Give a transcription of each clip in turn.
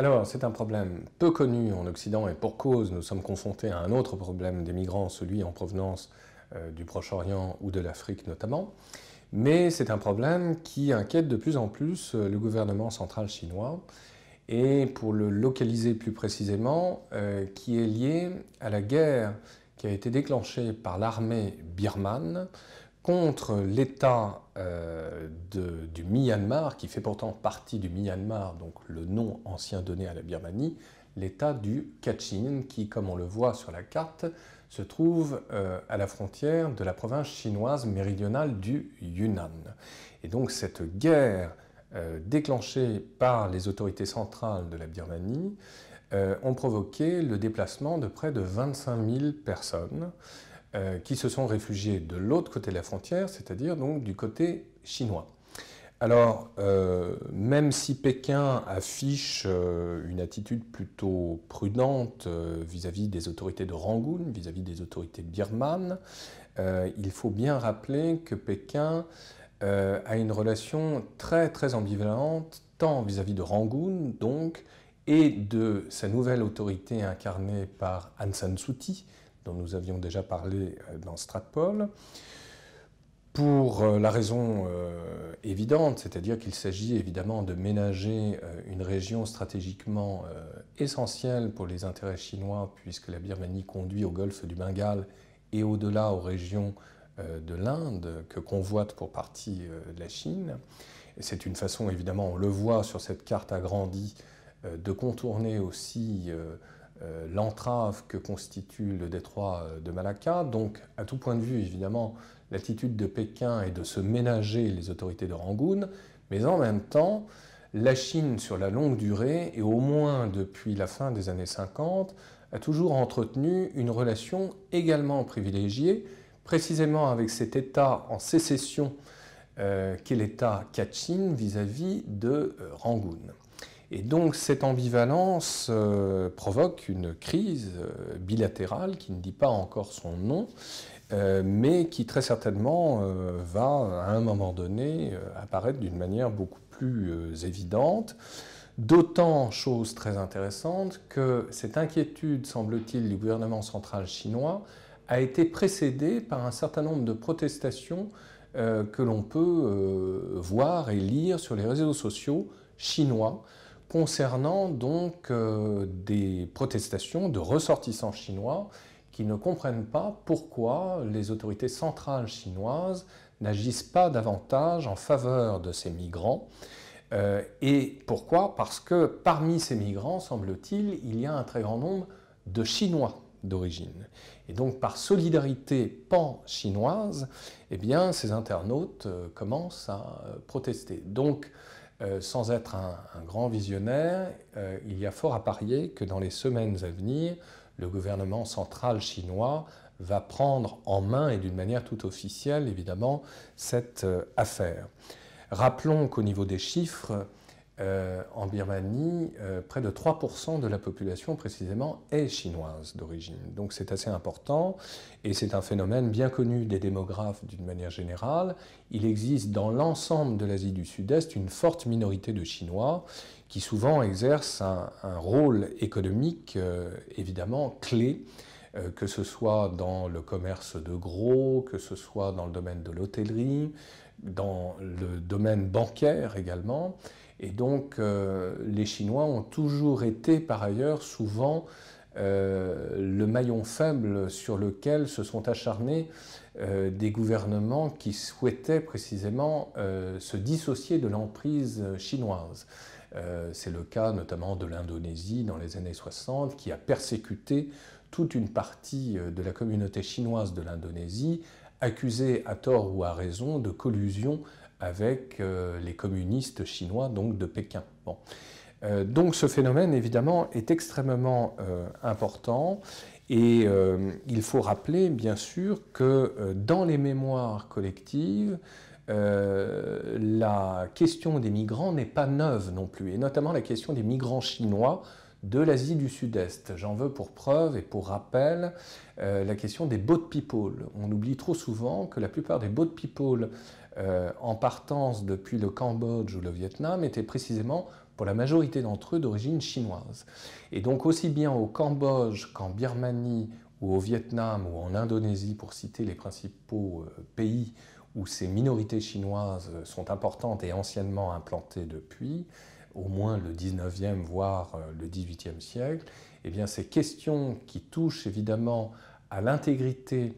Alors, c'est un problème peu connu en Occident et pour cause, nous sommes confrontés à un autre problème des migrants, celui en provenance euh, du Proche-Orient ou de l'Afrique notamment. Mais c'est un problème qui inquiète de plus en plus euh, le gouvernement central chinois et pour le localiser plus précisément, euh, qui est lié à la guerre qui a été déclenchée par l'armée birmane contre l'État euh, du Myanmar, qui fait pourtant partie du Myanmar, donc le nom ancien donné à la Birmanie, l'État du Kachin, qui, comme on le voit sur la carte, se trouve euh, à la frontière de la province chinoise méridionale du Yunnan. Et donc cette guerre euh, déclenchées par les autorités centrales de la Birmanie ont provoqué le déplacement de près de 25 000 personnes euh, qui se sont réfugiées de l'autre côté de la frontière, c'est-à-dire donc du côté chinois. Alors, même si Pékin affiche une attitude plutôt prudente vis-à-vis des autorités de Rangoon, vis-à-vis des autorités birmanes, il faut bien rappeler que Pékin euh, a une relation très très ambivalente, tant vis-à-vis de Rangoon, donc, et de sa nouvelle autorité incarnée par Aung San Suu Kyi, dont nous avions déjà parlé euh, dans Stratpol, pour euh, la raison évidente, c'est-à-dire qu'il s'agit évidemment de ménager une région stratégiquement essentielle pour les intérêts chinois, puisque la Birmanie conduit au golfe du Bengale et au-delà aux régions euh, de l'Inde que convoite pour partie euh, la Chine. C'est une façon, évidemment, on le voit sur cette carte agrandie, euh, de contourner aussi l'entrave que constitue le détroit de Malacca. Donc, à tout point de vue, évidemment, l'attitude de Pékin est de se ménager les autorités de Rangoon, mais en même temps, la Chine, sur la longue durée, et au moins depuis la fin des années 50, a toujours entretenu une relation également privilégiée précisément avec cet État en sécession euh, qu'est l'État Kachin vis-à-vis de euh, Rangoon. Et donc cette ambivalence euh, provoque une crise bilatérale qui ne dit pas encore son nom, mais qui très certainement va à un moment donné apparaître d'une manière beaucoup plus évidente. D'autant, chose très intéressante, que cette inquiétude, semble-t-il, du gouvernement central chinois a été précédé par un certain nombre de protestations euh, que l'on peut euh, voir et lire sur les réseaux sociaux chinois concernant donc euh, des protestations de ressortissants chinois qui ne comprennent pas pourquoi les autorités centrales chinoises n'agissent pas davantage en faveur de ces migrants. et pourquoi? Parce que parmi ces migrants, semble-t-il, il y a un très grand nombre de Chinois d'origine. Et donc par solidarité pan-chinoise, eh ces internautes euh, commencent à euh, protester. Donc, euh, sans être un, grand visionnaire, il y a fort à parier que dans les semaines à venir, le gouvernement central chinois va prendre en main, et d'une manière tout officielle évidemment, cette affaire. Rappelons qu'au niveau des chiffres, euh, en Birmanie, euh, près de 3% de la population précisément est chinoise d'origine. Donc c'est assez important et c'est un phénomène bien connu des démographes d'une manière générale. Il existe dans l'ensemble de l'Asie du Sud-Est une forte minorité de Chinois qui souvent exercent un, rôle économique euh, évidemment clé que ce soit dans le commerce de gros, que ce soit dans le domaine de l'hôtellerie, dans le domaine bancaire également. Et donc, euh, les Chinois ont toujours été, par ailleurs, souvent euh, le maillon faible sur lequel se sont acharnés euh, des gouvernements qui souhaitaient précisément se dissocier de l'emprise chinoise. C'est le cas notamment de l'Indonésie dans les années 60 qui a persécuté toute une partie de la communauté chinoise de l'Indonésie, accusée à tort ou à raison de collusion avec euh, les communistes chinois, donc de Pékin. Euh, donc ce phénomène, évidemment, est extrêmement euh, important et il faut rappeler, bien sûr, que dans les mémoires collectives, la question des migrants n'est pas neuve non plus, et notamment la question des migrants chinois de l'Asie du Sud-Est. J'en veux pour preuve et pour rappel la question des boat people. On oublie trop souvent que la plupart des boat people en partance depuis le Cambodge ou le Vietnam étaient précisément pour la majorité d'entre eux d'origine chinoise. Et donc aussi bien au Cambodge qu'en Birmanie ou au Vietnam ou en Indonésie, pour citer les principaux pays où ces minorités chinoises sont importantes et anciennement implantées depuis, au moins le 19e, voire le 18e siècle, eh bien, ces questions qui touchent évidemment à l'intégrité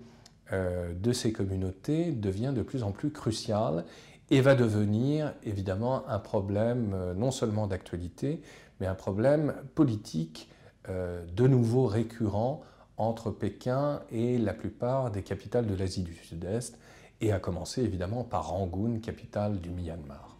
euh, de ces communautés deviennent de plus en plus cruciales et va devenir évidemment un problème euh, non seulement d'actualité, mais un problème politique euh, de nouveau récurrent entre Pékin et la plupart des capitales de l'Asie du Sud-Est, et à commencer évidemment par Rangoon, capitale du Myanmar.